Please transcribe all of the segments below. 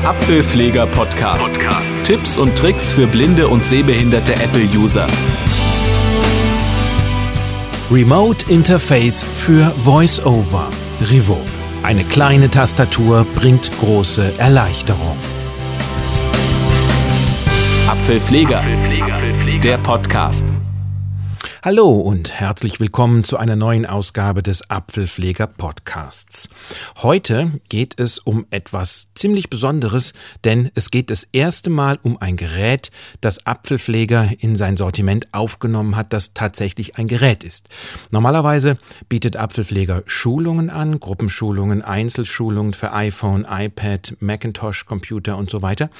Der Apfelpfleger Podcast. Podcast. Tipps und Tricks für blinde und sehbehinderte Apple-User. Remote Interface für VoiceOver. Rivo. Eine kleine Tastatur bringt große Erleichterung. Apfelpfleger. Apfelpfleger. Der Podcast. Hallo und herzlich willkommen zu einer neuen Ausgabe des Apfelpfleger Podcasts. Heute geht es um etwas ziemlich Besonderes, denn es geht das erste Mal um ein Gerät, das Apfelpfleger in sein Sortiment aufgenommen hat, das tatsächlich ein Gerät ist. Normalerweise bietet Apfelpfleger Schulungen an, Gruppenschulungen, Einzelschulungen für iPhone, iPad, Macintosh, Computer und so weiter.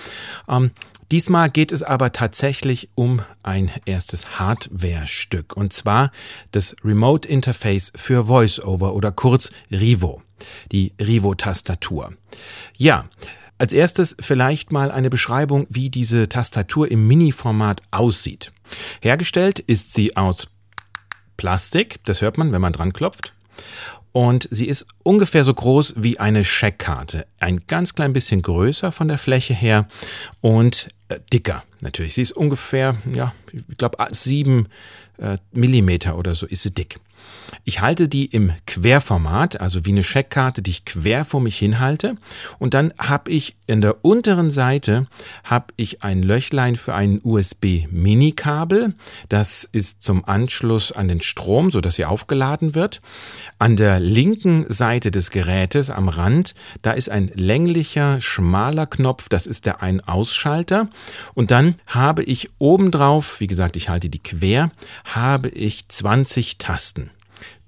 Diesmal geht es aber tatsächlich um ein erstes Hardware-Stück und zwar das Remote Interface für VoiceOver oder kurz Rivo, die Rivo-Tastatur. Ja, als erstes vielleicht mal eine Beschreibung, wie diese Tastatur im Mini-Format aussieht. Hergestellt ist sie aus Plastik, das hört man, wenn man dran klopft und sie ist ungefähr so groß wie eine Scheckkarte. Ein ganz klein bisschen größer von der Fläche her und dicker natürlich. Sie ist ungefähr, ja, ich glaube sieben äh, Millimeter oder so ist sie dick. Ich halte die im Querformat, also wie eine Scheckkarte, die ich quer vor mich hinhalte. Und dann habe ich in der unteren Seite habe ich ein Löchlein für ein USB-Mini-Kabel. Das ist zum Anschluss an den Strom, so dass sie aufgeladen wird. An der linken Seite des Gerätes am Rand, da ist ein länglicher, schmaler Knopf. Das ist der Ein-Ausschalter. Und dann habe ich obendrauf, wie gesagt, ich halte die quer, habe ich 20 Tasten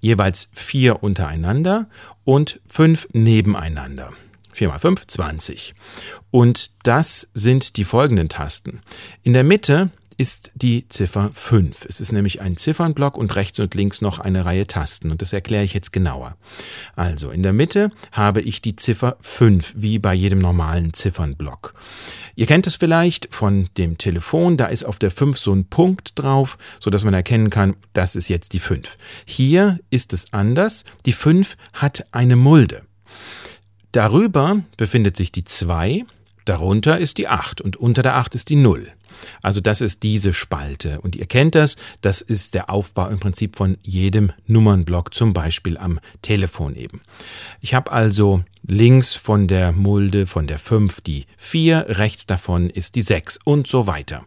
jeweils vier untereinander und fünf nebeneinander. 4 mal 5, 20. Und das sind die folgenden Tasten. In der Mitte ist die Ziffer 5. Es ist nämlich ein Ziffernblock und rechts und links noch eine Reihe Tasten und das erkläre ich jetzt genauer. Also in der Mitte habe ich die Ziffer 5, wie bei jedem normalen Ziffernblock. Ihr kennt es vielleicht von dem Telefon, da ist auf der 5 so ein Punkt drauf, sodass man erkennen kann, das ist jetzt die 5. Hier ist es anders, die 5 hat eine Mulde. Darüber befindet sich die 2, darunter ist die 8 und unter der 8 ist die 0. Also das ist diese Spalte. Und ihr kennt das, das ist der Aufbau im Prinzip von jedem Nummernblock, zum Beispiel am Telefon eben. Ich habe also links von der Mulde von der 5 die 4, rechts davon ist die 6 und so weiter.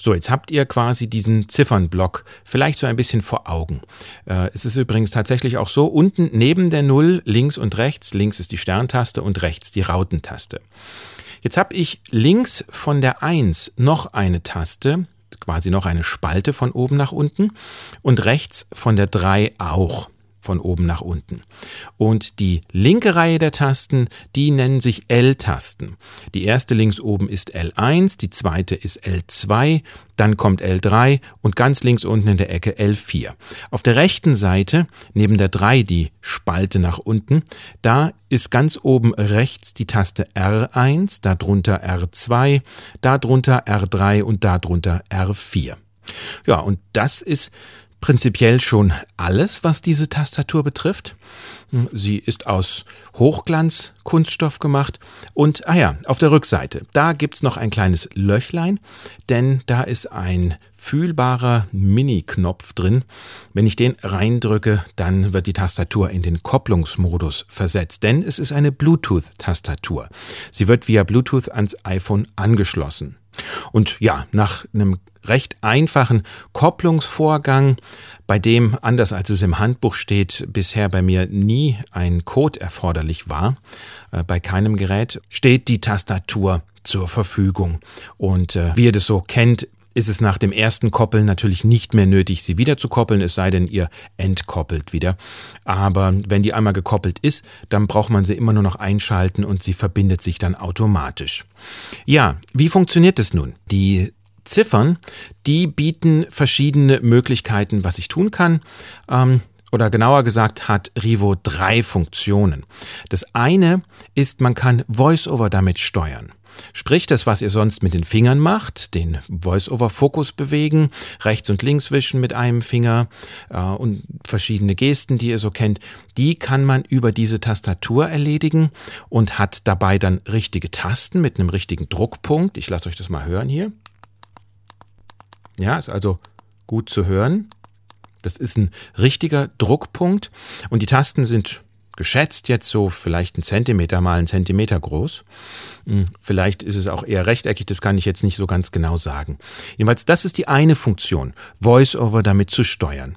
So, jetzt habt ihr quasi diesen Ziffernblock vielleicht so ein bisschen vor Augen. Äh, es ist übrigens tatsächlich auch so, unten neben der Null, links und rechts, links ist die Sterntaste und rechts die Rautentaste. Jetzt habe ich links von der 1 noch eine Taste, quasi noch eine Spalte von oben nach unten und rechts von der 3 auch von oben nach unten. Und die linke Reihe der Tasten, die nennen sich L-Tasten. Die erste links oben ist L1, die zweite ist L2, dann kommt L3 und ganz links unten in der Ecke L4. Auf der rechten Seite, neben der 3 die Spalte nach unten, da ist ganz oben rechts die Taste R1, darunter R2, darunter R3 und darunter R4. Ja, und das ist prinzipiell schon alles, was diese Tastatur betrifft. Sie ist aus Hochglanzkunststoff gemacht und, ah ja, auf der Rückseite, da gibt's noch ein kleines Löchlein, denn da ist ein fühlbarer Mini-Knopf drin. Wenn ich den reindrücke, dann wird die Tastatur in den Kopplungsmodus versetzt, denn es ist eine Bluetooth-Tastatur. Sie wird via Bluetooth ans iPhone angeschlossen. Und ja, nach einem recht einfachen Kopplungsvorgang, bei dem, anders als es im Handbuch steht, bisher bei mir nie ein Code erforderlich war, äh, bei keinem Gerät, steht die Tastatur zur Verfügung. Und äh, wie ihr das so kennt, ist es nach dem ersten Koppeln natürlich nicht mehr nötig, sie wieder zu koppeln, es sei denn, ihr entkoppelt wieder. Aber wenn die einmal gekoppelt ist, dann braucht man sie immer nur noch einschalten und sie verbindet sich dann automatisch. Ja, wie funktioniert es nun? Die Ziffern, die bieten verschiedene Möglichkeiten, was ich tun kann. Ähm, oder genauer gesagt hat Rivo drei Funktionen. Das eine ist, man kann VoiceOver damit steuern. Sprich, das, was ihr sonst mit den Fingern macht, den Voice-over-Fokus bewegen, rechts und links wischen mit einem Finger äh, und verschiedene Gesten, die ihr so kennt, die kann man über diese Tastatur erledigen und hat dabei dann richtige Tasten mit einem richtigen Druckpunkt. Ich lasse euch das mal hören hier. Ja, ist also gut zu hören. Das ist ein richtiger Druckpunkt und die Tasten sind geschätzt jetzt so vielleicht ein Zentimeter mal ein Zentimeter groß. Hm, vielleicht ist es auch eher rechteckig, das kann ich jetzt nicht so ganz genau sagen. Jedenfalls, das ist die eine Funktion, VoiceOver damit zu steuern.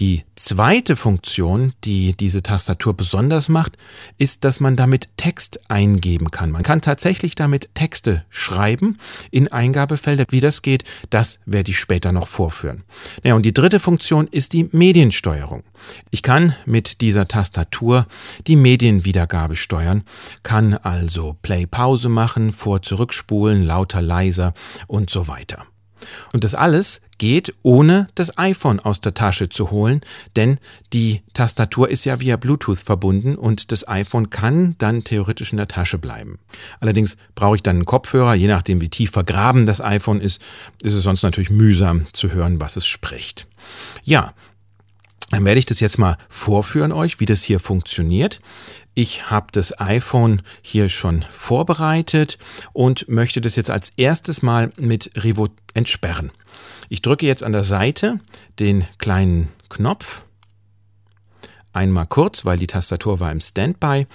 Die zweite Funktion, die diese Tastatur besonders macht, ist, dass man damit Text eingeben kann. Man kann tatsächlich damit Texte schreiben in Eingabefelder. Wie das geht, das werde ich später noch vorführen. Ja, und die dritte Funktion ist die Mediensteuerung. Ich kann mit dieser Tastatur die Medienwiedergabe steuern, kann also Play-Pause machen, vor-zurückspulen, lauter, leiser und so weiter. Und das alles geht, ohne das iPhone aus der Tasche zu holen, denn die Tastatur ist ja via Bluetooth verbunden und das iPhone kann dann theoretisch in der Tasche bleiben. Allerdings brauche ich dann einen Kopfhörer, je nachdem wie tief vergraben das iPhone ist, ist es sonst natürlich mühsam zu hören, was es spricht. Ja, dann werde ich das jetzt mal vorführen euch, wie das hier funktioniert. Ich habe das iPhone hier schon vorbereitet und möchte das jetzt als erstes mal mit Revo entsperren. Ich drücke jetzt an der Seite den kleinen Knopf. Einmal kurz, weil die Tastatur war im Standby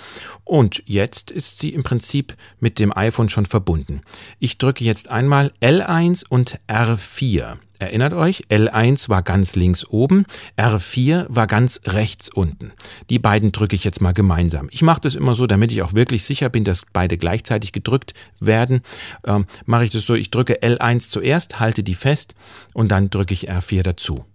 und jetzt ist sie im Prinzip mit dem iPhone schon verbunden. Ich drücke jetzt einmal L1 und R4. Erinnert euch, L1 war ganz links oben, R4 war ganz rechts unten. Die beiden drücke ich jetzt mal gemeinsam. Ich mache das immer so, damit ich auch wirklich sicher bin, dass beide gleichzeitig gedrückt werden. Ähm, mache ich das so, ich drücke L1 zuerst, halte die fest und dann drücke ich R4 dazu.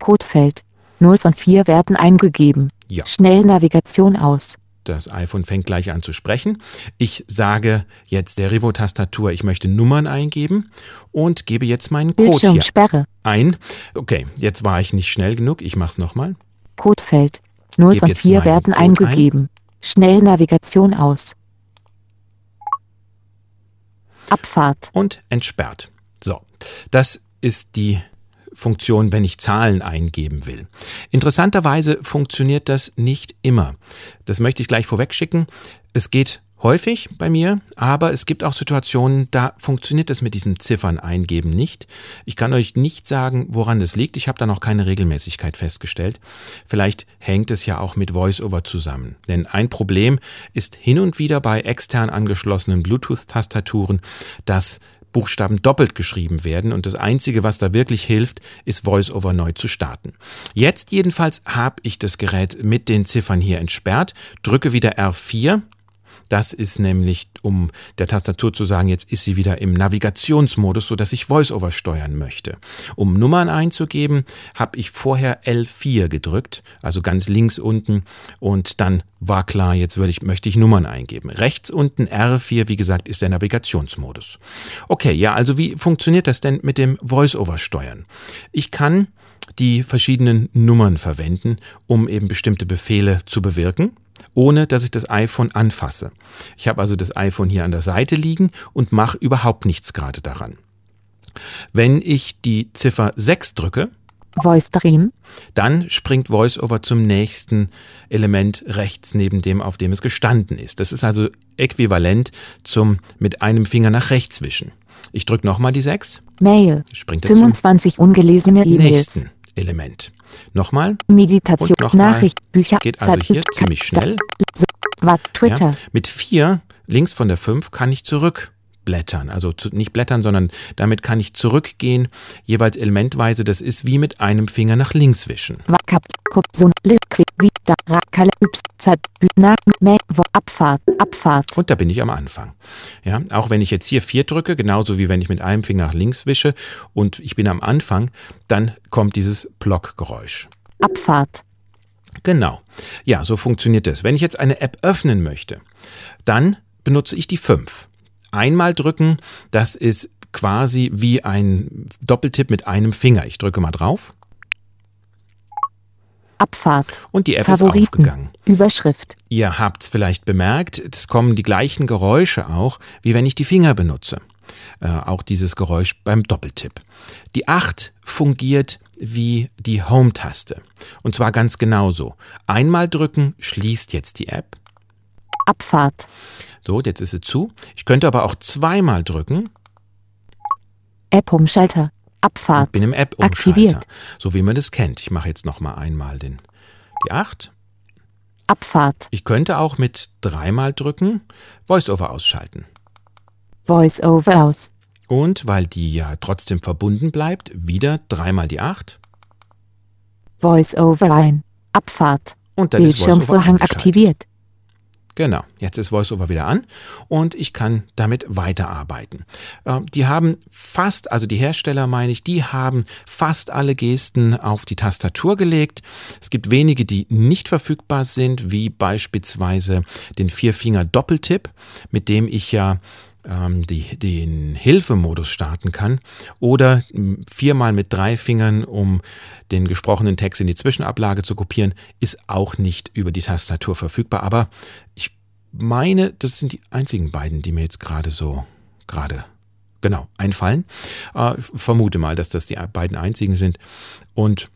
Codefeld. 0 von 4 werden eingegeben. Ja. Schnellnavigation aus. Das iPhone fängt gleich an zu sprechen. Ich sage jetzt der Revo-Tastatur, ich möchte Nummern eingeben und gebe jetzt meinen Code hier ein. Okay, jetzt war ich nicht schnell genug. Ich mache es nochmal. Codefeld. 0 Gib von jetzt 4 meinen werden Code eingegeben. Schnellnavigation aus. Abfahrt. und entsperrt. So, das ist die Funktion, wenn ich Zahlen eingeben will. Interessanterweise funktioniert das nicht immer. Das möchte ich gleich vorweg schicken. Es geht häufig bei mir, aber es gibt auch Situationen, da funktioniert das mit diesen Ziffern eingeben nicht. Ich kann euch nicht sagen, woran das liegt. Ich habe da noch keine Regelmäßigkeit festgestellt. Vielleicht hängt es ja auch mit VoiceOver zusammen. Denn ein Problem ist hin und wieder bei extern angeschlossenen Bluetooth-Tastaturen, dass Buchstaben doppelt geschrieben werden und das Einzige, was da wirklich hilft, ist VoiceOver neu zu starten. Jetzt jedenfalls habe ich das Gerät mit den Ziffern hier entsperrt, drücke wieder R4 das ist nämlich, um der Tastatur zu sagen, jetzt ist sie wieder im Navigationsmodus, sodass ich VoiceOver steuern möchte. Um Nummern einzugeben, habe ich vorher L4 gedrückt, also ganz links unten, und dann war klar, jetzt würde ich, möchte ich Nummern eingeben. Rechts unten R4, wie gesagt, ist der Navigationsmodus. Okay, ja, also wie funktioniert das denn mit dem VoiceOver steuern? Ich kann die verschiedenen Nummern verwenden, um eben bestimmte Befehle zu bewirken ohne dass ich das iPhone anfasse. Ich habe also das iPhone hier an der Seite liegen und mache überhaupt nichts gerade daran. Wenn ich die Ziffer 6 drücke, Voice Stream. dann springt VoiceOver zum nächsten Element rechts neben dem, auf dem es gestanden ist. Das ist also äquivalent zum mit einem Finger nach rechts wischen. Ich drücke nochmal die 6, Mail. springt er zum 25 ungelesene E-Mails. nächsten Element. Nochmal, Meditation. Und nochmal. Nachricht. Bücher. Geht also Zeit- hier ziemlich schnell. War Twitter. Ja. Mit 4 links von der 5 kann ich zurückblättern. Also zu, nicht blättern, sondern damit kann ich zurückgehen, jeweils elementweise. Das ist wie mit einem Finger nach links wischen. Abfahrt. Abfahrt. Und da bin ich am Anfang. Ja, auch wenn ich jetzt hier 4 drücke, genauso wie wenn ich mit einem Finger nach links wische und ich bin am Anfang, dann kommt dieses Blockgeräusch. Abfahrt. Genau. Ja, so funktioniert das. Wenn ich jetzt eine App öffnen möchte, dann benutze ich die 5. Einmal drücken, das ist quasi wie ein Doppeltipp mit einem Finger. Ich drücke mal drauf. Abfahrt. Und die App Favoriten. ist aufgegangen. Überschrift. Ihr habt's vielleicht bemerkt, es kommen die gleichen Geräusche auch, wie wenn ich die Finger benutze. Äh, auch dieses Geräusch beim Doppeltipp. Die 8 fungiert wie die Home-Taste. Und zwar ganz genauso. Einmal drücken schließt jetzt die App. Abfahrt. So, jetzt ist sie zu. Ich könnte aber auch zweimal drücken App-Umschalter. Abfahrt. und bin im App-Umschalter. Aktiviert. So wie man das kennt. Ich mache jetzt nochmal einmal den, die 8. Abfahrt. Ich könnte auch mit dreimal drücken Voice-Over ausschalten. Voice-over aus. Und weil die ja trotzdem verbunden bleibt, wieder dreimal die 8 Voice-over ein. Abfahrt. und dann Bildschirmvorhang aktiviert. Genau, jetzt ist VoiceOver wieder an und ich kann damit weiterarbeiten. Ähm, die haben fast, also die Hersteller meine ich, die haben fast alle Gesten auf die Tastatur gelegt. Es gibt wenige, die nicht verfügbar sind, wie beispielsweise den Vierfinger-Doppeltipp, mit dem ich ja ähm, die, den Hilfemodus starten kann oder viermal mit drei Fingern, um den gesprochenen Text in die Zwischenablage zu kopieren, ist auch nicht über die Tastatur verfügbar. Aber ich meine, das sind die einzigen beiden, die mir jetzt gerade so gerade genau einfallen. Äh, vermute mal, dass das die beiden einzigen sind. Und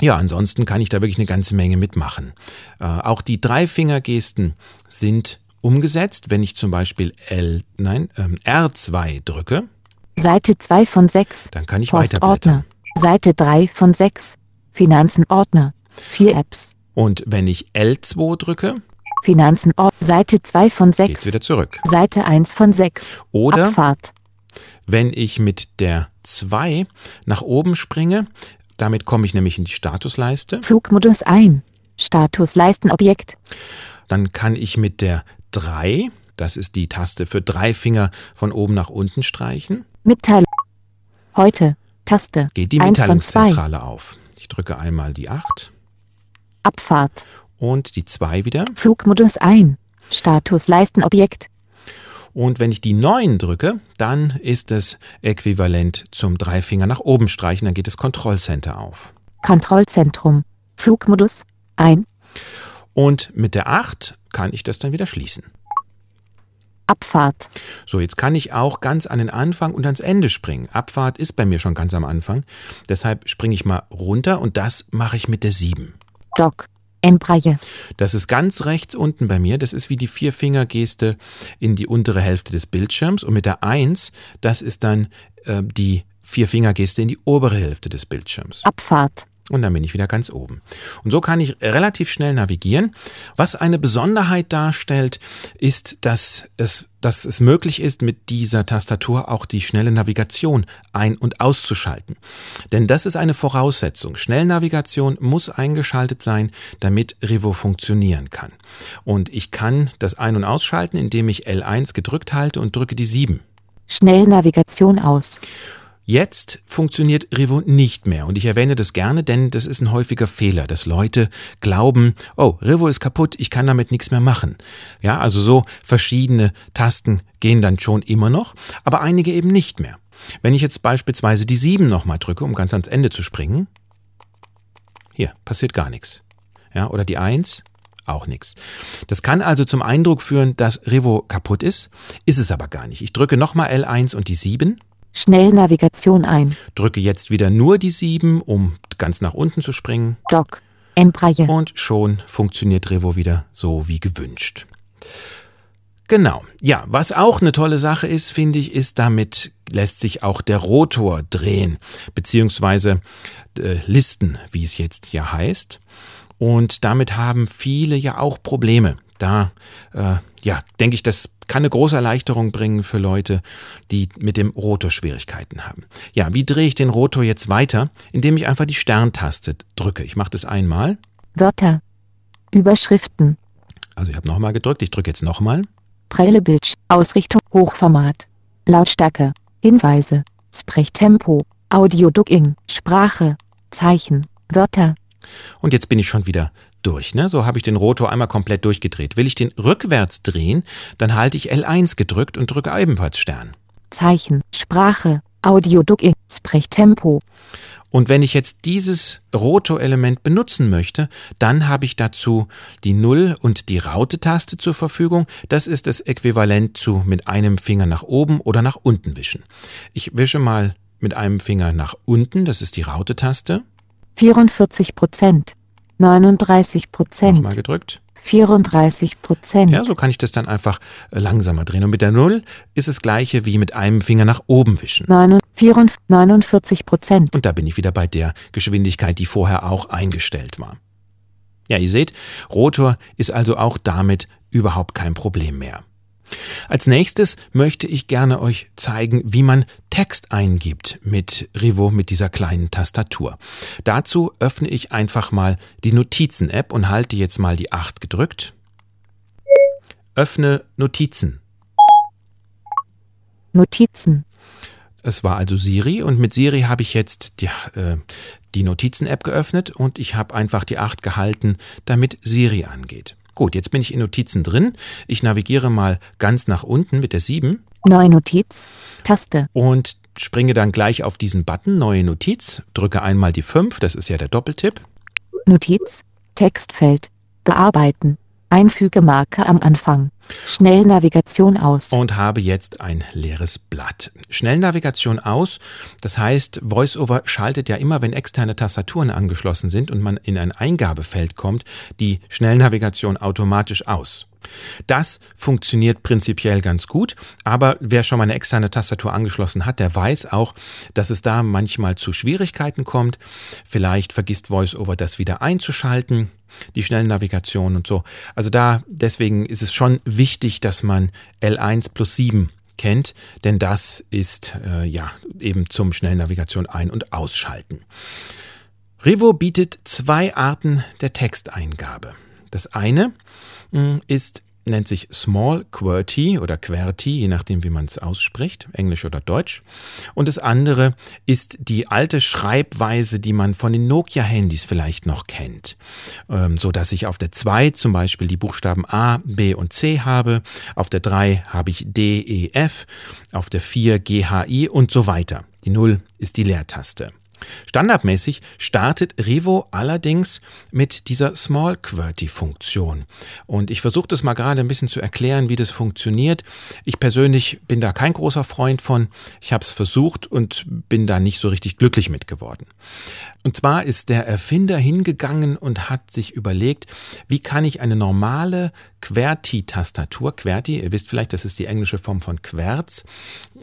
ja, ansonsten kann ich da wirklich eine ganze Menge mitmachen. Äh, auch die Dreifingergesten sind umgesetzt, wenn ich zum Beispiel L, nein, ähm, R2 drücke, Seite 2 von 6. dann kann ich Postordner. Seite 3 von 6. Finanzen Ordner. 4 Apps. Und wenn ich L2 drücke, Finanzen Ordner. Seite 2 von geht's 6. wieder zurück. Seite 1 von 6. Oder Abfahrt. wenn ich mit der 2 nach oben springe, damit komme ich nämlich in die Statusleiste, Flugmodus ein. Statusleistenobjekt. dann kann ich mit der 3, das ist die Taste für drei Finger von oben nach unten streichen, Mitteilung. Heute. Taste. geht die 1 von 2. Mitteilungszentrale auf. Ich drücke einmal die 8 Abfahrt. und die 2 wieder. Flugmodus ein. Statusleistenobjekt. Und wenn ich die 9 drücke, dann ist es äquivalent zum Dreifinger nach oben streichen, dann geht das Kontrollcenter auf. Kontrollzentrum. Flugmodus ein. Und mit der 8 kann ich das dann wieder schließen. Abfahrt. So, jetzt kann ich auch ganz an den Anfang und ans Ende springen. Abfahrt ist bei mir schon ganz am Anfang. Deshalb springe ich mal runter und das mache ich mit der 7. Dock. Endbreie. Das ist ganz rechts unten bei mir. Das ist wie die Vierfingergeste in die untere Hälfte des Bildschirms. Und mit der 1, das ist dann äh, die Vierfingergeste in die obere Hälfte des Bildschirms. Abfahrt. Und dann bin ich wieder ganz oben. Und so kann ich relativ schnell navigieren. Was eine Besonderheit darstellt, ist, dass es, dass es möglich ist, mit dieser Tastatur auch die schnelle Navigation ein- und auszuschalten. Denn das ist eine Voraussetzung. Schnellnavigation muss eingeschaltet sein, damit Rivo funktionieren kann. Und ich kann das Ein- und Ausschalten, indem ich L1 gedrückt halte und drücke die 7. Schnellnavigation aus. Jetzt funktioniert Rivo nicht mehr und ich erwähne das gerne, denn das ist ein häufiger Fehler, dass Leute glauben, oh, Rivo ist kaputt, ich kann damit nichts mehr machen. Ja, also so verschiedene Tasten gehen dann schon immer noch, aber einige eben nicht mehr. Wenn ich jetzt beispielsweise die 7 nochmal drücke, um ganz ans Ende zu springen, hier passiert gar nichts. Ja, oder die 1, auch nichts. Das kann also zum Eindruck führen, dass Rivo kaputt ist, ist es aber gar nicht. Ich drücke nochmal L1 und die 7 Schnellnavigation ein. drücke jetzt wieder nur die 7, um ganz nach unten zu springen Dock. Endbreie. und schon funktioniert Revo wieder so wie gewünscht. Genau. Ja, was auch eine tolle Sache ist, finde ich, ist, damit lässt sich auch der Rotor drehen, beziehungsweise äh, listen, wie es jetzt ja heißt. Und damit haben viele ja auch Probleme. Da, äh, ja, denke ich, das kann eine große Erleichterung bringen für Leute, die mit dem Rotor Schwierigkeiten haben. Ja, wie drehe ich den Rotor jetzt weiter? Indem ich einfach die Sterntaste drücke. Ich mache das einmal. Wörter. Überschriften. Also ich habe nochmal gedrückt, ich drücke jetzt nochmal. Prelle Bildsch. Ausrichtung. Hochformat. Lautstärke. Hinweise. Sprechtempo. Audio Ducking. Sprache. Zeichen. Wörter. Und jetzt bin ich schon wieder durch. Ne? So habe ich den Rotor einmal komplett durchgedreht. Will ich den rückwärts drehen, dann halte ich L1 gedrückt und drücke ebenfalls Stern. Zeichen. Sprache. Audio Duck Sprechtempo. Und wenn ich jetzt dieses Roto-Element benutzen möchte, dann habe ich dazu die Null- und die Raute-Taste zur Verfügung. Das ist das Äquivalent zu mit einem Finger nach oben oder nach unten wischen. Ich wische mal mit einem Finger nach unten, das ist die Raute-Taste. 44 Prozent. 39 Prozent. Nochmal gedrückt. 34 Prozent. Ja, so kann ich das dann einfach äh, langsamer drehen. Und mit der Null ist das gleiche wie mit einem Finger nach oben wischen. 49 Prozent. Und da bin ich wieder bei der Geschwindigkeit, die vorher auch eingestellt war. Ja, ihr seht, Rotor ist also auch damit überhaupt kein Problem mehr. Als nächstes möchte ich gerne euch zeigen, wie man Text eingibt mit Rivo mit dieser kleinen Tastatur. Dazu öffne ich einfach mal die Notizen-App und halte jetzt mal die 8 gedrückt. Öffne Notizen. Notizen. Es war also Siri und mit Siri habe ich jetzt die, äh, die Notizen-App geöffnet und ich habe einfach die 8 gehalten, damit Siri angeht. Gut, jetzt bin ich in Notizen drin. Ich navigiere mal ganz nach unten mit der 7. Neue Notiz. Taste. Und springe dann gleich auf diesen Button Neue Notiz, drücke einmal die 5, das ist ja der Doppeltipp. Notiz. Textfeld. Bearbeiten. Einfügemarke am Anfang. Schnellnavigation aus. Und habe jetzt ein leeres Blatt. Schnellnavigation aus, das heißt, VoiceOver schaltet ja immer, wenn externe Tastaturen angeschlossen sind und man in ein Eingabefeld kommt, die Schnellnavigation automatisch aus. Das funktioniert prinzipiell ganz gut, aber wer schon mal eine externe Tastatur angeschlossen hat, der weiß auch, dass es da manchmal zu Schwierigkeiten kommt. Vielleicht vergisst VoiceOver das wieder einzuschalten, die Schnellnavigation und so. Also da, deswegen ist es schon wichtig, dass man L1 plus 7 kennt, denn das ist äh, ja eben zum Schnellnavigation ein- und ausschalten. Revo bietet zwei Arten der Texteingabe. Das eine hm, ist nennt sich Small QWERTY oder QWERTY, je nachdem, wie man es ausspricht, Englisch oder Deutsch. Und das andere ist die alte Schreibweise, die man von den Nokia-Handys vielleicht noch kennt, ähm, so dass ich auf der 2 zum Beispiel die Buchstaben A, B und C habe, auf der 3 habe ich D, E, F, auf der 4 G, H, I und so weiter. Die 0 ist die Leertaste. Standardmäßig startet Revo allerdings mit dieser Small QWERTY Funktion. Und ich versuche das mal gerade ein bisschen zu erklären, wie das funktioniert. Ich persönlich bin da kein großer Freund von. Ich habe es versucht und bin da nicht so richtig glücklich mit geworden. Und zwar ist der Erfinder hingegangen und hat sich überlegt, wie kann ich eine normale QWERTY-Tastatur, QWERTY, ihr wisst vielleicht, das ist die englische Form von Querz,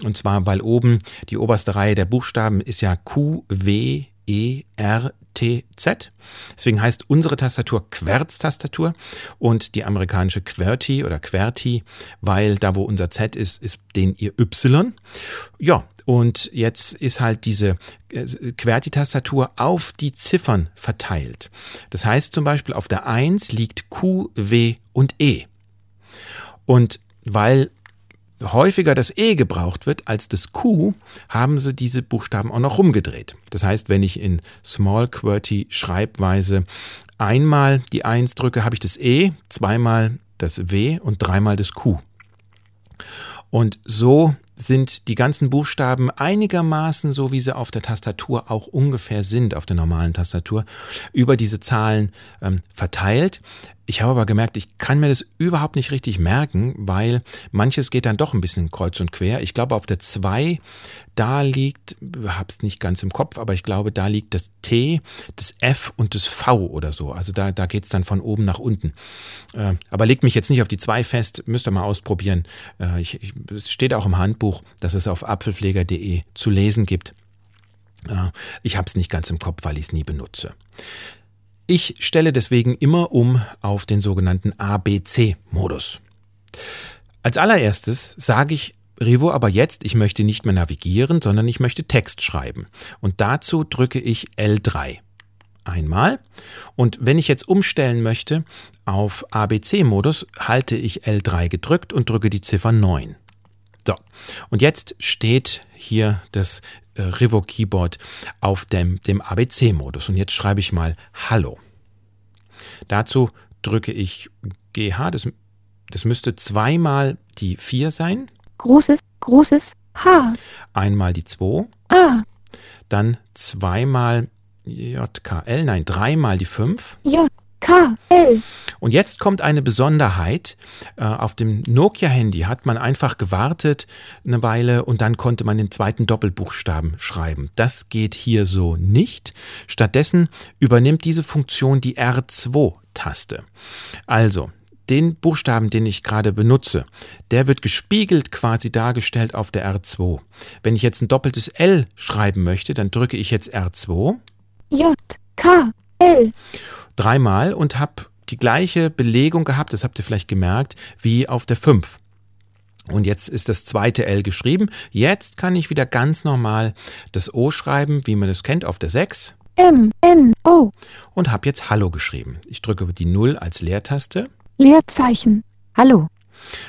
und zwar, weil oben die oberste Reihe der Buchstaben ist ja Q, W, E, R, T, Z. Deswegen heißt unsere Tastatur Querz-Tastatur und die amerikanische QWERTY oder QWERTY, weil da, wo unser Z ist, ist den ihr Y. Ja, und jetzt ist halt diese äh, QWERTY-Tastatur auf die Ziffern verteilt. Das heißt zum Beispiel auf der 1 liegt Q, W und E. Und weil häufiger das E gebraucht wird als das Q, haben sie diese Buchstaben auch noch rumgedreht. Das heißt, wenn ich in Small QWERTY Schreibweise einmal die 1 drücke, habe ich das E, zweimal das W und dreimal das Q. Und so sind die ganzen Buchstaben einigermaßen so, wie sie auf der Tastatur auch ungefähr sind, auf der normalen Tastatur, über diese Zahlen ähm, verteilt. Ich habe aber gemerkt, ich kann mir das überhaupt nicht richtig merken, weil manches geht dann doch ein bisschen kreuz und quer. Ich glaube, auf der 2, da liegt, habe es nicht ganz im Kopf, aber ich glaube, da liegt das T, das F und das V oder so. Also da, da geht es dann von oben nach unten. Äh, aber legt mich jetzt nicht auf die 2 fest, müsst ihr mal ausprobieren. Äh, ich, ich, es steht auch im Handbuch, dass es auf apfelpfleger.de zu lesen gibt. Äh, ich habe es nicht ganz im Kopf, weil ich es nie benutze. Ich stelle deswegen immer um auf den sogenannten ABC-Modus. Als allererstes sage ich Revo aber jetzt, ich möchte nicht mehr navigieren, sondern ich möchte Text schreiben. Und dazu drücke ich L3. Einmal. Und wenn ich jetzt umstellen möchte auf ABC-Modus, halte ich L3 gedrückt und drücke die Ziffer 9. So, und jetzt steht hier das äh, Revo Keyboard auf dem, dem ABC-Modus. Und jetzt schreibe ich mal Hallo. Dazu drücke ich GH, das, das müsste zweimal die 4 sein. Großes, großes, H, einmal die 2, A, dann zweimal JKL, nein, dreimal die 5. J, K, L, Und jetzt kommt eine Besonderheit. Äh, Auf dem Nokia-Handy hat man einfach gewartet eine Weile und dann konnte man den zweiten Doppelbuchstaben schreiben. Das geht hier so nicht. Stattdessen übernimmt diese Funktion die R2-Taste. Also, den Buchstaben, den ich gerade benutze, der wird gespiegelt quasi dargestellt auf der R2. Wenn ich jetzt ein doppeltes L schreiben möchte, dann drücke ich jetzt R2 J, K, L, dreimal und habe die gleiche Belegung gehabt, das habt ihr vielleicht gemerkt, wie auf der 5. Und jetzt ist das zweite L geschrieben. Jetzt kann ich wieder ganz normal das O schreiben, wie man es kennt, auf der 6 M, N, O, und habe jetzt Hallo geschrieben. Ich drücke die 0 als Leertaste. Leerzeichen, Hallo,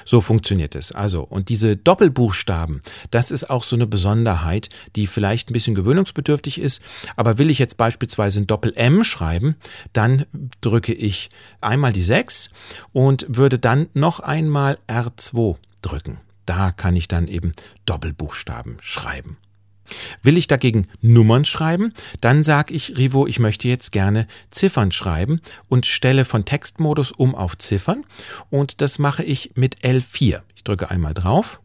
So funktioniert es. Also, und diese Doppelbuchstaben, das ist auch so eine Besonderheit, die vielleicht ein bisschen gewöhnungsbedürftig ist. Aber will ich jetzt beispielsweise ein Doppel-M schreiben, dann drücke ich einmal die 6 und würde dann noch einmal R2 drücken. Da kann ich dann eben Doppelbuchstaben schreiben. Will ich dagegen Nummern schreiben, dann sage ich Rivo, ich möchte jetzt gerne Ziffern schreiben und stelle von Textmodus um auf Ziffern und das mache ich mit L4. Ich drücke einmal drauf.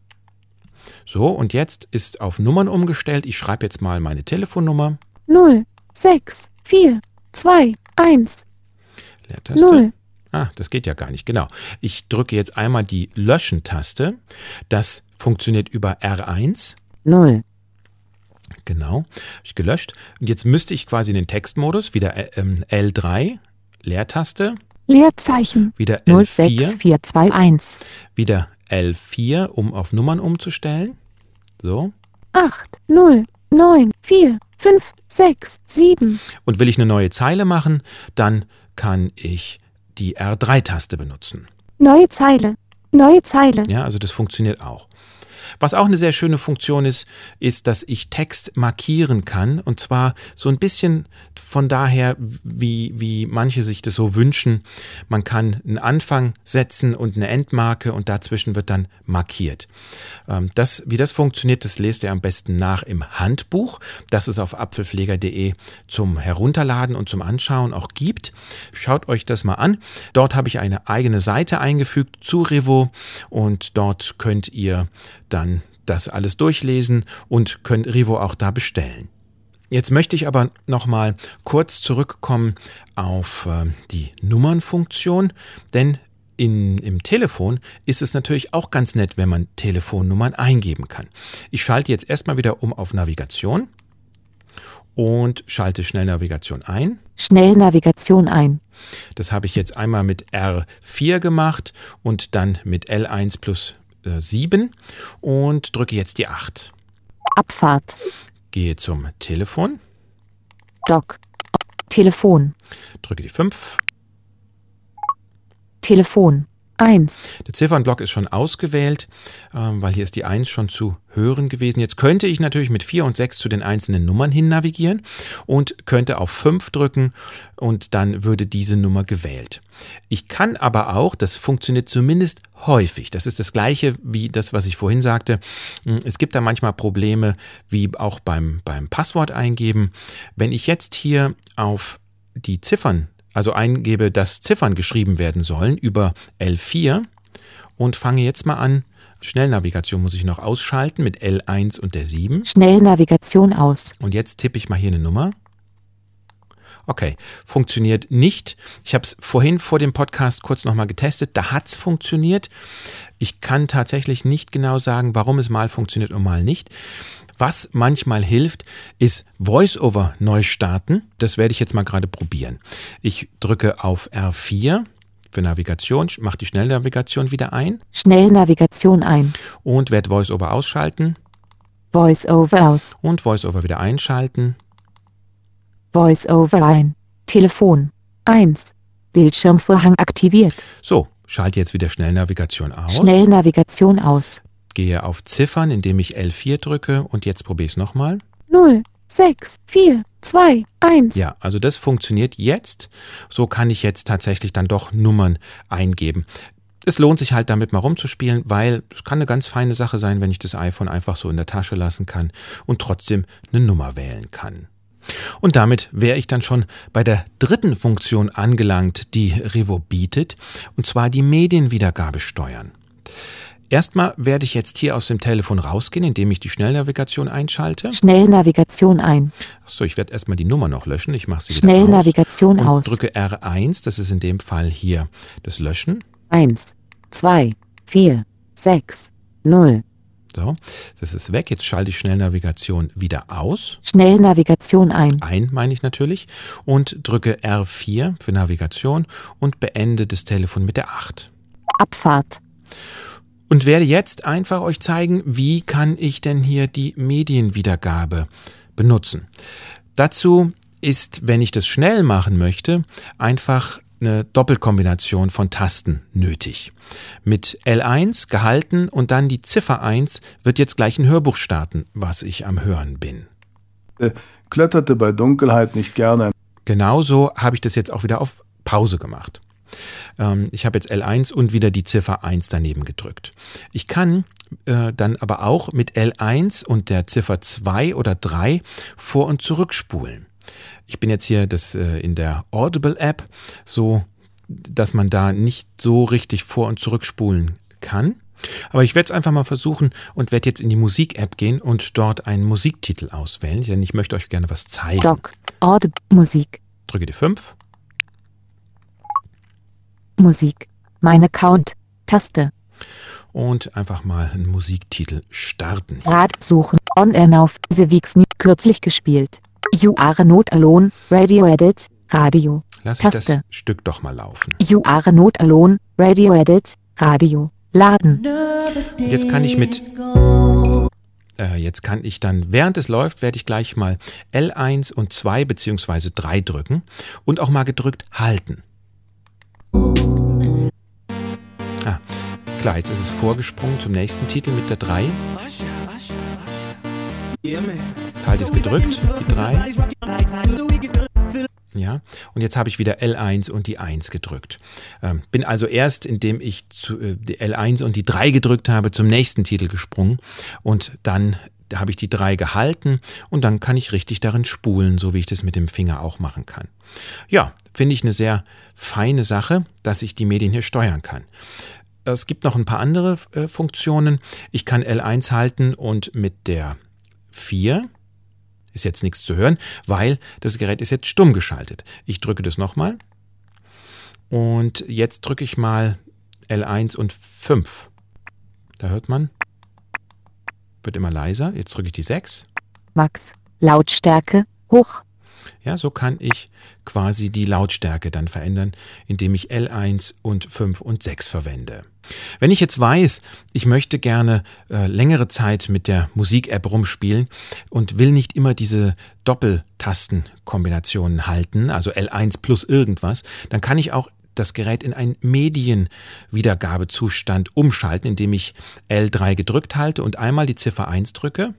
So, und jetzt ist auf Nummern umgestellt. Ich schreibe jetzt mal meine Telefonnummer. 0, 6, 4, 2, 1, Leertaste. 0, Ah, das geht ja gar nicht. Genau. Ich drücke jetzt einmal die Löschen-Taste. Das funktioniert über R1. 0, Genau, habe ich gelöscht. Und jetzt müsste ich quasi in den Textmodus wieder äh, ähm, L3, Leertaste, Leerzeichen, wieder L4, 06421, wieder L4, um auf Nummern umzustellen. So. 8, 0, 9, 4, 5, 6, 7, Und will ich eine neue Zeile machen, dann kann ich die R3-Taste benutzen. neue Zeile, neue Zeile, Ja, also das funktioniert auch. Was auch eine sehr schöne Funktion ist, ist, dass ich Text markieren kann. Und zwar so ein bisschen von daher, wie, wie manche sich das so wünschen. Man kann einen Anfang setzen und eine Endmarke und dazwischen wird dann markiert. Ähm, Das, wie das funktioniert, das lest ihr am besten nach im Handbuch, das es auf apfelpfleger.de zum Herunterladen und zum Anschauen auch gibt. Schaut euch das mal an. Dort habe ich eine eigene Seite eingefügt zu Revo und dort könnt ihr dann das alles durchlesen und könnt Revo auch da bestellen. Jetzt möchte ich aber noch mal kurz zurückkommen auf äh, die Nummernfunktion, denn in, im Telefon ist es natürlich auch ganz nett, wenn man Telefonnummern eingeben kann. Ich schalte jetzt erstmal wieder um auf Navigation und schalte Schnellnavigation ein. Schnellnavigation ein, Das habe ich jetzt einmal mit R4 gemacht und dann mit L1 plus äh, 7 und drücke jetzt die 8. Abfahrt, Gehe zum Telefon, Dock, Telefon, drücke die 5. Telefon, 1, Der Ziffernblock ist schon ausgewählt, ähm, weil hier ist die 1 schon zu hören gewesen. Jetzt könnte ich natürlich mit 4 und 6 zu den einzelnen Nummern hin navigieren und könnte auf 5 drücken und dann würde diese Nummer gewählt. Ich kann aber auch, das funktioniert zumindest häufig, das ist das gleiche wie das, was ich vorhin sagte, hm, es gibt da manchmal Probleme, wie auch beim, beim Passwort eingeben. Wenn ich jetzt hier auf die Ziffern also eingebe, dass Ziffern geschrieben werden sollen über L4 und fange jetzt mal an. Schnellnavigation muss ich noch ausschalten mit L1 und der 7. Schnellnavigation aus, Und jetzt tippe ich mal hier eine Nummer. Okay, funktioniert nicht. Ich habe es vorhin vor dem Podcast kurz nochmal getestet. Da hat es funktioniert. Ich kann tatsächlich nicht genau sagen, warum es mal funktioniert und mal nicht. Was manchmal hilft, ist VoiceOver neu starten. Das werde ich jetzt mal gerade probieren. Ich drücke auf R4 für Navigation, mache die Schnellnavigation wieder ein. Schnellnavigation ein, und werde VoiceOver ausschalten. Voice over aus, und VoiceOver wieder einschalten. Voice over ein, Telefon, 1, Bildschirmvorhang aktiviert, So, schalte jetzt wieder Schnellnavigation aus. Schnellnavigation aus, Gehe auf Ziffern, indem ich L4 drücke und jetzt probiere ich es nochmal. 0, 6, 4, 2, 1, Ja, also das funktioniert jetzt. So kann ich jetzt tatsächlich dann doch Nummern eingeben. es lohnt sich halt damit mal rumzuspielen, weil es kann eine ganz feine Sache sein, wenn ich das iPhone einfach so in der Tasche lassen kann und trotzdem eine Nummer wählen kann. Und damit wäre ich dann schon bei der dritten Funktion angelangt, die Revo bietet, und zwar die Medienwiedergabe steuern. Erstmal werde ich jetzt hier aus dem Telefon rausgehen, indem ich die Schnellnavigation einschalte. Schnellnavigation ein. Achso, ich werde erstmal die Nummer noch löschen. Ich mache sie wieder Schnellnavigation aus. aus. drücke R1, das ist in dem Fall hier das Löschen. 1, 2, 4, 6, 0. So, das ist weg. Jetzt schalte ich Schnellnavigation wieder aus. Schnellnavigation ein. Ein meine ich natürlich. Und drücke R4 für Navigation und beende das Telefon mit der 8. Abfahrt. Und werde jetzt einfach euch zeigen, wie kann ich denn hier die Medienwiedergabe benutzen. Dazu ist, wenn ich das schnell machen möchte, einfach eine Doppelkombination von Tasten nötig. Mit L1 gehalten und dann die Ziffer 1 wird jetzt gleich ein Hörbuch starten, was ich am Hören bin. Äh, kletterte bei Dunkelheit nicht gerne. Genauso habe ich das jetzt auch wieder auf Pause gemacht. Ähm, ich habe jetzt L1 und wieder die Ziffer 1 daneben gedrückt. Ich kann äh, dann aber auch mit L1 und der Ziffer 2 oder 3 vor- und zurückspulen. Ich bin jetzt hier das, äh, in der Audible App, so dass man da nicht so richtig vor- und zurückspulen kann. Aber ich werde es einfach mal versuchen und werde jetzt in die Musik-App gehen und dort einen Musiktitel auswählen, denn ich möchte euch gerne was zeigen. Doc. Audible. Musik. Drücke die 5. Musik. Mein Account. Taste. und einfach mal einen Musiktitel starten. Rad suchen. On Air auf. The Weeks. Kürzlich gespielt. You are not alone. Radio Edit. Radio. Lass ich das Taste. Stück doch mal laufen. You are not alone. Radio Edit. Radio. Laden. Jetzt kann ich mit äh, jetzt kann ich dann, während es läuft, werde ich gleich mal L1 und 2 beziehungsweise 3 drücken und auch mal gedrückt halten. Klar, jetzt ist es vorgesprungen zum nächsten Titel mit der 3. Jetzt halte ich es gedrückt, die 3. Ja, und jetzt habe ich wieder L1 und die 1 gedrückt. Ähm, bin also erst, indem ich zu, äh, die L1 und die 3 gedrückt habe, zum nächsten Titel gesprungen und dann habe ich die 3 gehalten und dann kann ich richtig darin spulen, so wie ich das mit dem Finger auch machen kann. Ja, finde ich eine sehr feine Sache, dass ich die Medien hier steuern kann. Es gibt noch ein paar andere äh, Funktionen. Ich kann L1 halten und mit der 4 ist jetzt nichts zu hören, weil das Gerät ist jetzt stumm geschaltet. Ich drücke das nochmal. Und jetzt drücke ich mal L1 und 5. Da hört man. Wird immer leiser. Jetzt drücke ich die 6. Max. Lautstärke. Hoch. Ja, so kann ich quasi die Lautstärke dann verändern, indem ich L1 und 5 und 6 verwende. Wenn ich jetzt weiß, ich möchte gerne äh, längere Zeit mit der Musik-App rumspielen und will nicht immer diese Doppeltastenkombinationen halten, also L1 plus irgendwas, dann kann ich auch das Gerät in einen Medienwiedergabezustand umschalten, indem ich L3 gedrückt halte und einmal die Ziffer 1 drücke.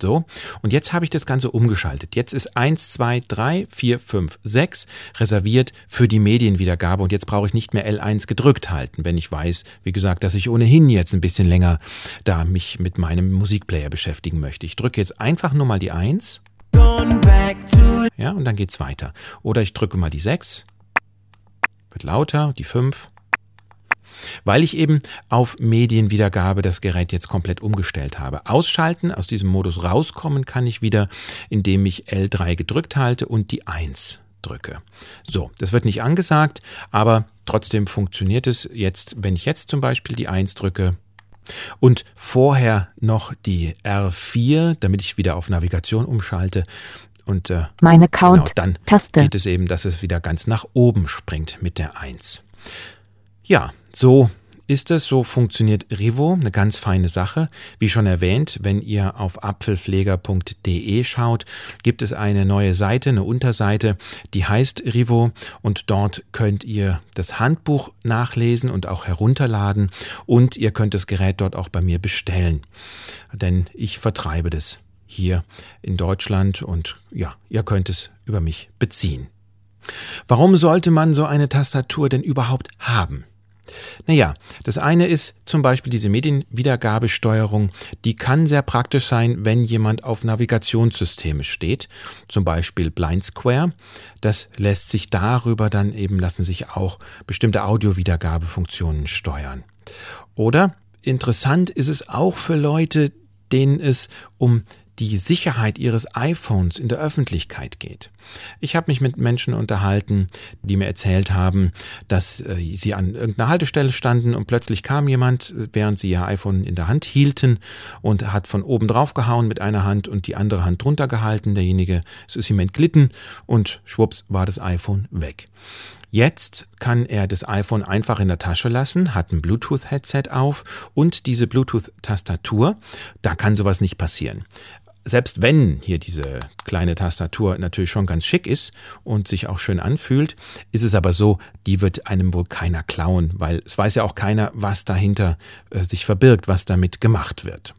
So, und jetzt habe ich das Ganze umgeschaltet. Jetzt ist 1, 2, 3, 4, 5, 6 reserviert für die Medienwiedergabe und jetzt brauche ich nicht mehr L1 gedrückt halten, wenn ich weiß, wie gesagt, dass ich ohnehin jetzt ein bisschen länger da mich mit meinem Musikplayer beschäftigen möchte. Ich drücke jetzt einfach nur mal die 1. Ja, und dann geht's weiter. Oder ich drücke mal die 6. Wird lauter, die 5 weil ich eben auf Medienwiedergabe das Gerät jetzt komplett umgestellt habe. Ausschalten, aus diesem Modus rauskommen kann ich wieder, indem ich L3 gedrückt halte und die 1 drücke. So, das wird nicht angesagt, aber trotzdem funktioniert es jetzt, wenn ich jetzt zum Beispiel die 1 drücke, und vorher noch die R4, damit ich wieder auf Navigation umschalte. Und äh, Mein Account. genau dann Taste. geht es eben, dass es wieder ganz nach oben springt mit der 1. Ja, so ist es, so funktioniert Rivo, eine ganz feine Sache. Wie schon erwähnt, wenn ihr auf apfelpfleger.de schaut, gibt es eine neue Seite, eine Unterseite, die heißt Rivo und dort könnt ihr das Handbuch nachlesen und auch herunterladen und ihr könnt das Gerät dort auch bei mir bestellen, denn ich vertreibe das hier in Deutschland und ja, ihr könnt es über mich beziehen. Warum sollte man so eine Tastatur denn überhaupt haben? Naja, das eine ist zum Beispiel diese Medienwiedergabesteuerung, die kann sehr praktisch sein, wenn jemand auf Navigationssysteme steht, zum Beispiel Blind Square. Das lässt sich darüber dann eben, lassen sich auch bestimmte Audiowiedergabefunktionen steuern. Oder interessant ist es auch für Leute, denen es um die Sicherheit ihres iPhones in der Öffentlichkeit geht. Ich habe mich mit Menschen unterhalten, die mir erzählt haben, dass äh, sie an irgendeiner Haltestelle standen und plötzlich kam jemand, während sie ihr iPhone in der Hand hielten und hat von oben drauf gehauen mit einer Hand und die andere Hand drunter gehalten. Derjenige, es ist ihm entglitten und schwupps war das iPhone weg. Jetzt kann er das iPhone einfach in der Tasche lassen, hat ein Bluetooth-Headset auf und diese Bluetooth-Tastatur. Da kann sowas nicht passieren selbst wenn hier diese kleine Tastatur natürlich schon ganz schick ist und sich auch schön anfühlt, ist es aber so, die wird einem wohl keiner klauen, weil es weiß ja auch keiner, was dahinter äh, sich verbirgt, was damit gemacht wird.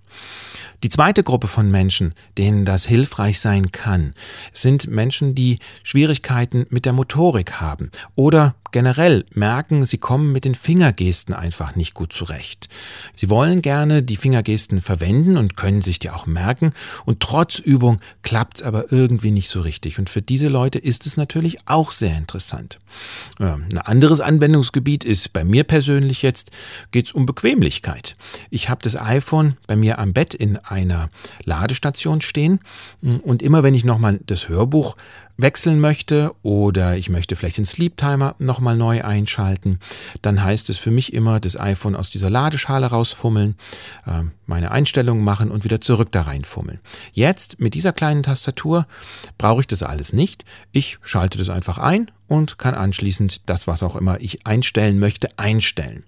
Die zweite Gruppe von Menschen, denen das hilfreich sein kann, sind Menschen, die Schwierigkeiten mit der Motorik haben oder generell merken, sie kommen mit den Fingergesten einfach nicht gut zurecht. Sie wollen gerne die Fingergesten verwenden und können sich die auch merken und trotz Übung klappt es aber irgendwie nicht so richtig. Und für diese Leute ist es natürlich auch sehr interessant. ein anderes Anwendungsgebiet ist bei mir persönlich jetzt, geht es um Bequemlichkeit. Ich habe das iPhone bei mir am Bett in einer Ladestation stehen und immer wenn ich nochmal das Hörbuch wechseln möchte oder ich möchte vielleicht den Sleep Timer nochmal neu einschalten, dann heißt es für mich immer, das iPhone aus dieser Ladeschale rausfummeln, ähm, meine Einstellungen machen und wieder zurück da reinfummeln. Jetzt mit dieser kleinen Tastatur brauche ich das alles nicht. Ich schalte das einfach ein und kann anschließend das, was auch immer ich einstellen möchte, einstellen.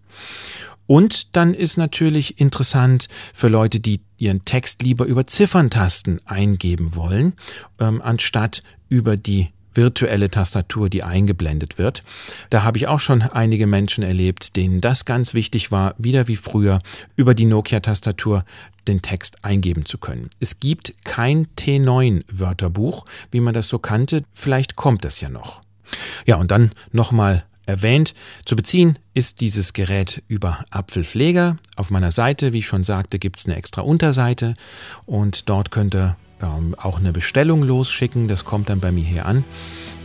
Und dann ist natürlich interessant für Leute, die ihren Text lieber über Zifferntasten eingeben wollen, ähm, anstatt über die virtuelle Tastatur, die eingeblendet wird. Da habe ich auch schon einige Menschen erlebt, denen das ganz wichtig war, wieder wie früher über die Nokia-Tastatur den Text eingeben zu können. Es gibt kein T9-Wörterbuch, wie man das so kannte. Vielleicht kommt das ja noch. Ja, und dann nochmal erwähnt. Zu beziehen ist dieses Gerät über Apfelpfleger. Auf meiner Seite, wie ich schon sagte, gibt es eine extra Unterseite und dort könnt ihr ähm, auch eine Bestellung losschicken. Das kommt dann bei mir hier an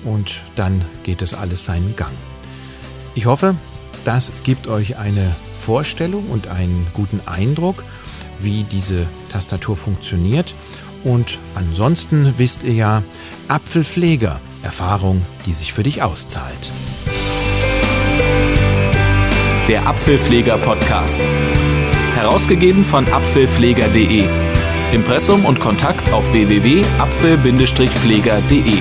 und dann geht es alles seinen Gang. Ich hoffe, das gibt euch eine Vorstellung und einen guten Eindruck, wie diese Tastatur funktioniert. Und ansonsten wisst ihr ja, Apfelpfleger, Erfahrung, die sich für dich auszahlt. Der Apfelpfleger Podcast. Herausgegeben von apfelpfleger.de Impressum und Kontakt auf www.apfel-pfleger.de